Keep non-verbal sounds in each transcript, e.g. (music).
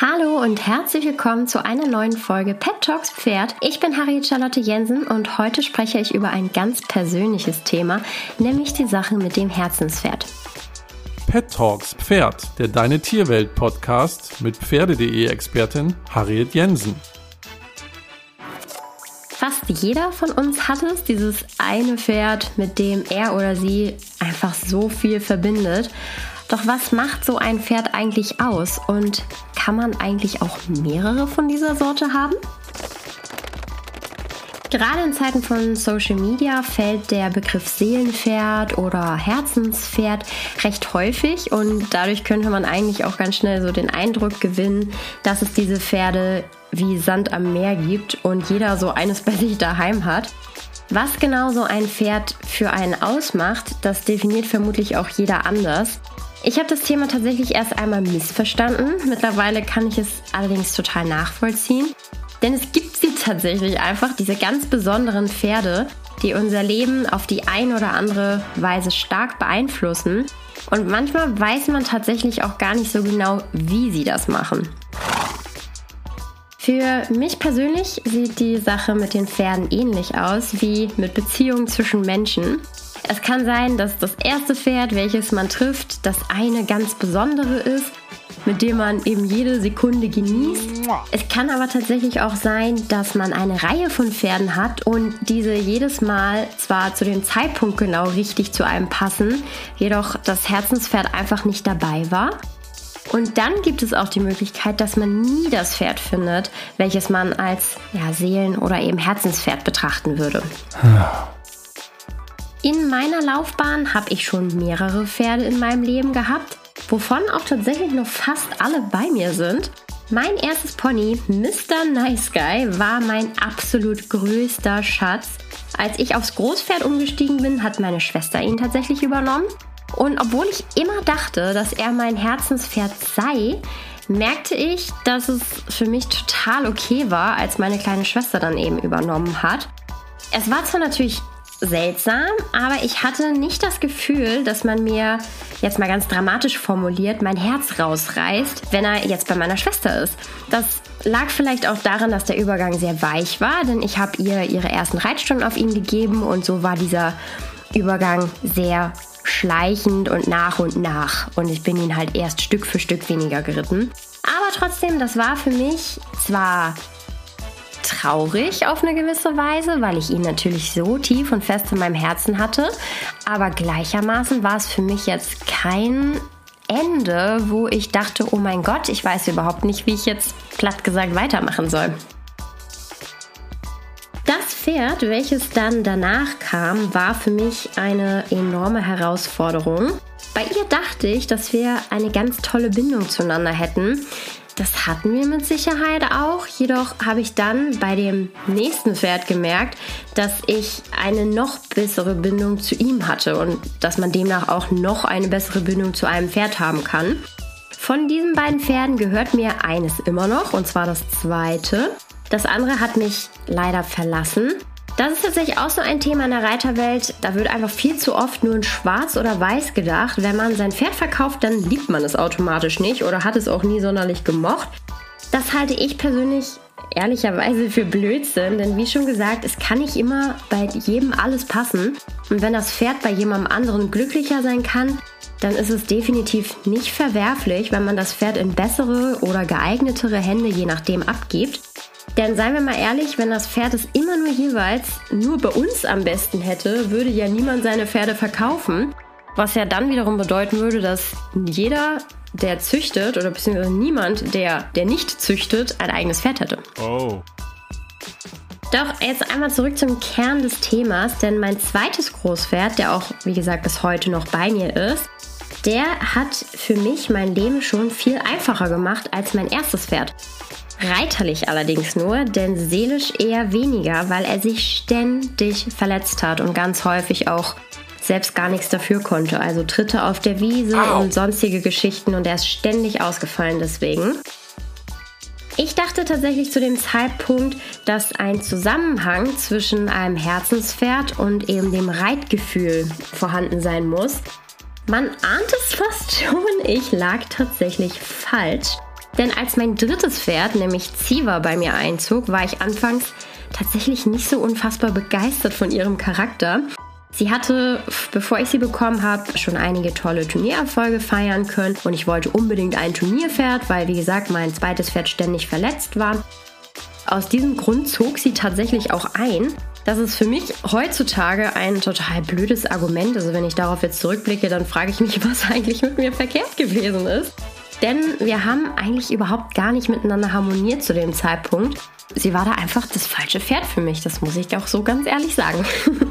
Hallo und herzlich willkommen zu einer neuen Folge Pet Talks Pferd. Ich bin Harriet Charlotte Jensen und heute spreche ich über ein ganz persönliches Thema, nämlich die Sache mit dem Herzenspferd. Pet Talks Pferd, der Deine Tierwelt Podcast mit Pferde.de Expertin Harriet Jensen. Fast jeder von uns hat es, dieses eine Pferd, mit dem er oder sie einfach so viel verbindet. Doch was macht so ein Pferd eigentlich aus und kann man eigentlich auch mehrere von dieser Sorte haben? Gerade in Zeiten von Social Media fällt der Begriff Seelenpferd oder Herzenspferd recht häufig und dadurch könnte man eigentlich auch ganz schnell so den Eindruck gewinnen, dass es diese Pferde wie Sand am Meer gibt und jeder so eines bei sich daheim hat. Was genau so ein Pferd für einen ausmacht, das definiert vermutlich auch jeder anders. Ich habe das Thema tatsächlich erst einmal missverstanden. Mittlerweile kann ich es allerdings total nachvollziehen. Denn es gibt sie tatsächlich einfach, diese ganz besonderen Pferde, die unser Leben auf die ein oder andere Weise stark beeinflussen. Und manchmal weiß man tatsächlich auch gar nicht so genau, wie sie das machen. Für mich persönlich sieht die Sache mit den Pferden ähnlich aus wie mit Beziehungen zwischen Menschen. Es kann sein, dass das erste Pferd, welches man trifft, das eine ganz besondere ist, mit dem man eben jede Sekunde genießt. Es kann aber tatsächlich auch sein, dass man eine Reihe von Pferden hat und diese jedes Mal zwar zu dem Zeitpunkt genau richtig zu einem passen, jedoch das Herzenspferd einfach nicht dabei war. Und dann gibt es auch die Möglichkeit, dass man nie das Pferd findet, welches man als ja, Seelen- oder eben Herzenspferd betrachten würde. In meiner Laufbahn habe ich schon mehrere Pferde in meinem Leben gehabt, wovon auch tatsächlich noch fast alle bei mir sind. Mein erstes Pony, Mr. Nice Guy, war mein absolut größter Schatz. Als ich aufs Großpferd umgestiegen bin, hat meine Schwester ihn tatsächlich übernommen. Und obwohl ich immer dachte, dass er mein Herzenspferd sei, merkte ich, dass es für mich total okay war, als meine kleine Schwester dann eben übernommen hat. Es war zwar natürlich seltsam, aber ich hatte nicht das Gefühl, dass man mir jetzt mal ganz dramatisch formuliert mein Herz rausreißt, wenn er jetzt bei meiner Schwester ist. Das lag vielleicht auch daran, dass der Übergang sehr weich war, denn ich habe ihr ihre ersten Reitstunden auf ihn gegeben und so war dieser Übergang sehr schleichend und nach und nach und ich bin ihn halt erst Stück für Stück weniger geritten. Aber trotzdem, das war für mich zwar traurig auf eine gewisse Weise, weil ich ihn natürlich so tief und fest in meinem Herzen hatte. Aber gleichermaßen war es für mich jetzt kein Ende, wo ich dachte, oh mein Gott, ich weiß überhaupt nicht, wie ich jetzt platt gesagt weitermachen soll. Das Pferd, welches dann danach kam, war für mich eine enorme Herausforderung. Bei ihr dachte ich, dass wir eine ganz tolle Bindung zueinander hätten. Das hatten wir mit Sicherheit auch. Jedoch habe ich dann bei dem nächsten Pferd gemerkt, dass ich eine noch bessere Bindung zu ihm hatte und dass man demnach auch noch eine bessere Bindung zu einem Pferd haben kann. Von diesen beiden Pferden gehört mir eines immer noch, und zwar das zweite. Das andere hat mich leider verlassen. Das ist tatsächlich auch so ein Thema in der Reiterwelt. Da wird einfach viel zu oft nur in Schwarz oder Weiß gedacht. Wenn man sein Pferd verkauft, dann liebt man es automatisch nicht oder hat es auch nie sonderlich gemocht. Das halte ich persönlich ehrlicherweise für Blödsinn, denn wie schon gesagt, es kann nicht immer bei jedem alles passen. Und wenn das Pferd bei jemandem anderen glücklicher sein kann, dann ist es definitiv nicht verwerflich, wenn man das Pferd in bessere oder geeignetere Hände je nachdem abgibt. Denn seien wir mal ehrlich, wenn das Pferd es immer nur jeweils nur bei uns am besten hätte, würde ja niemand seine Pferde verkaufen. Was ja dann wiederum bedeuten würde, dass jeder, der züchtet, oder beziehungsweise niemand, der, der nicht züchtet, ein eigenes Pferd hätte. Oh. Doch jetzt einmal zurück zum Kern des Themas, denn mein zweites Großpferd, der auch, wie gesagt, bis heute noch bei mir ist, der hat für mich mein Leben schon viel einfacher gemacht als mein erstes Pferd. Reiterlich allerdings nur, denn seelisch eher weniger, weil er sich ständig verletzt hat und ganz häufig auch selbst gar nichts dafür konnte. Also Tritte auf der Wiese Au. und sonstige Geschichten und er ist ständig ausgefallen deswegen. Ich dachte tatsächlich zu dem Zeitpunkt, dass ein Zusammenhang zwischen einem Herzenspferd und eben dem Reitgefühl vorhanden sein muss. Man ahnt es fast schon, ich lag tatsächlich falsch. Denn als mein drittes Pferd, nämlich Ziva, bei mir einzog, war ich anfangs tatsächlich nicht so unfassbar begeistert von ihrem Charakter. Sie hatte, bevor ich sie bekommen habe, schon einige tolle Turniererfolge feiern können und ich wollte unbedingt ein Turnierpferd, weil wie gesagt mein zweites Pferd ständig verletzt war. Aus diesem Grund zog sie tatsächlich auch ein. Das ist für mich heutzutage ein total blödes Argument. Also wenn ich darauf jetzt zurückblicke, dann frage ich mich, (laughs) was eigentlich mit mir verkehrt gewesen ist. Denn wir haben eigentlich überhaupt gar nicht miteinander harmoniert zu dem Zeitpunkt. Sie war da einfach das falsche Pferd für mich, das muss ich auch so ganz ehrlich sagen. (laughs)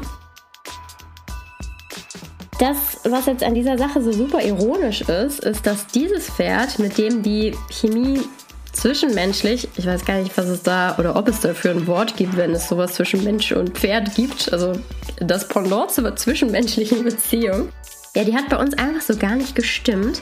Das, was jetzt an dieser Sache so super ironisch ist, ist, dass dieses Pferd, mit dem die Chemie zwischenmenschlich, ich weiß gar nicht, was es da oder ob es dafür ein Wort gibt, wenn es sowas zwischen Mensch und Pferd gibt, also das Pendant zur zwischenmenschlichen Beziehung, ja, die hat bei uns einfach so gar nicht gestimmt.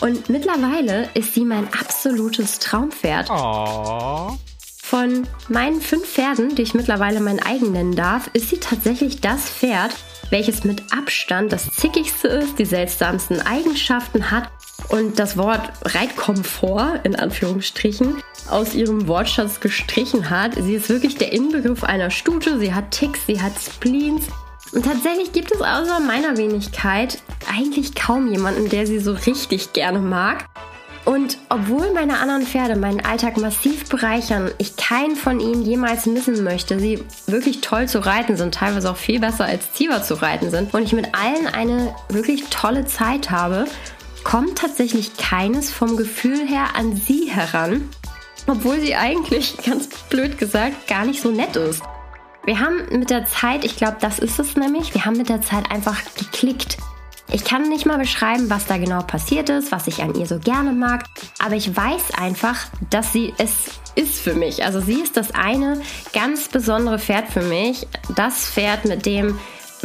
Und mittlerweile ist sie mein absolutes Traumpferd. Oh. Von meinen fünf Pferden, die ich mittlerweile mein eigen nennen darf, ist sie tatsächlich das Pferd, welches mit Abstand das zickigste ist, die seltsamsten Eigenschaften hat und das Wort Reitkomfort in Anführungsstrichen aus ihrem Wortschatz gestrichen hat. Sie ist wirklich der Inbegriff einer Stute, sie hat Ticks, sie hat Spleens. Und tatsächlich gibt es außer meiner Wenigkeit eigentlich kaum jemanden, der sie so richtig gerne mag. Und obwohl meine anderen Pferde meinen Alltag massiv bereichern, ich keinen von ihnen jemals missen möchte, sie wirklich toll zu reiten sind, teilweise auch viel besser als Ziva zu reiten sind und ich mit allen eine wirklich tolle Zeit habe, kommt tatsächlich keines vom Gefühl her an sie heran, obwohl sie eigentlich, (laughs) ganz blöd gesagt, gar nicht so nett ist. Wir haben mit der Zeit, ich glaube, das ist es nämlich, wir haben mit der Zeit einfach geklickt. Ich kann nicht mal beschreiben, was da genau passiert ist, was ich an ihr so gerne mag, aber ich weiß einfach, dass sie es ist für mich. Also sie ist das eine ganz besondere Pferd für mich. Das Pferd, mit dem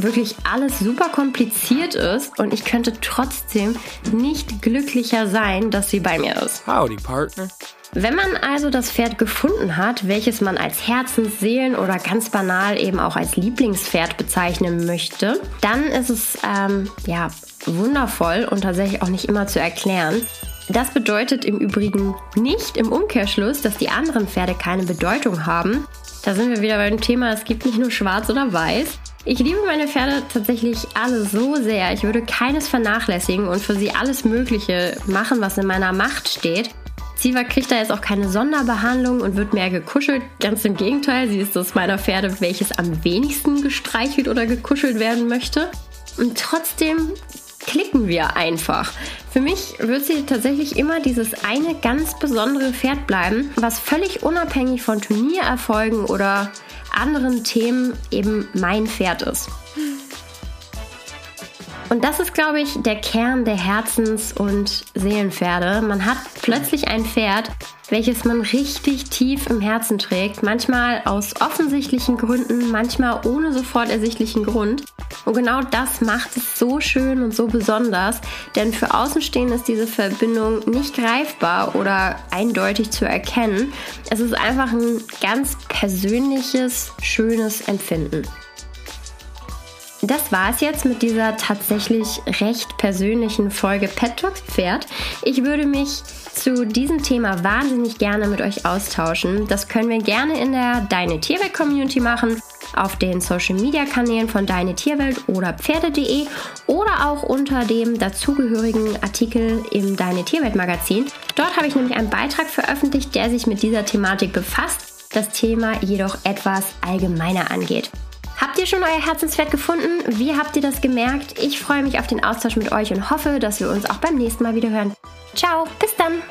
wirklich alles super kompliziert ist und ich könnte trotzdem nicht glücklicher sein, dass sie bei mir ist. Howdy, Partner. Wenn man also das Pferd gefunden hat, welches man als Herzens-, Seelen- oder ganz banal eben auch als Lieblingspferd bezeichnen möchte, dann ist es ähm, ja wundervoll und tatsächlich auch nicht immer zu erklären. Das bedeutet im Übrigen nicht im Umkehrschluss, dass die anderen Pferde keine Bedeutung haben. Da sind wir wieder beim Thema, es gibt nicht nur schwarz oder weiß. Ich liebe meine Pferde tatsächlich alle so sehr. Ich würde keines vernachlässigen und für sie alles Mögliche machen, was in meiner Macht steht. Siva kriegt da jetzt auch keine Sonderbehandlung und wird mehr gekuschelt. Ganz im Gegenteil, sie ist das meiner Pferde, welches am wenigsten gestreichelt oder gekuschelt werden möchte. Und trotzdem klicken wir einfach. Für mich wird sie tatsächlich immer dieses eine ganz besondere Pferd bleiben, was völlig unabhängig von Turniererfolgen oder anderen Themen eben mein Pferd ist. Und das ist, glaube ich, der Kern der Herzens- und Seelenpferde. Man hat plötzlich ein Pferd, welches man richtig tief im Herzen trägt. Manchmal aus offensichtlichen Gründen, manchmal ohne sofort ersichtlichen Grund. Und genau das macht es so schön und so besonders. Denn für Außenstehende ist diese Verbindung nicht greifbar oder eindeutig zu erkennen. Es ist einfach ein ganz persönliches, schönes Empfinden. Das war es jetzt mit dieser tatsächlich recht persönlichen Folge Pet Talks Pferd. Ich würde mich zu diesem Thema wahnsinnig gerne mit euch austauschen. Das können wir gerne in der Deine Tierwelt Community machen, auf den Social Media Kanälen von Deine Tierwelt oder Pferde.de oder auch unter dem dazugehörigen Artikel im Deine Tierwelt Magazin. Dort habe ich nämlich einen Beitrag veröffentlicht, der sich mit dieser Thematik befasst, das Thema jedoch etwas allgemeiner angeht. Habt ihr schon euer Herzenspferd gefunden? Wie habt ihr das gemerkt? Ich freue mich auf den Austausch mit euch und hoffe, dass wir uns auch beim nächsten Mal wieder hören. Ciao, bis dann!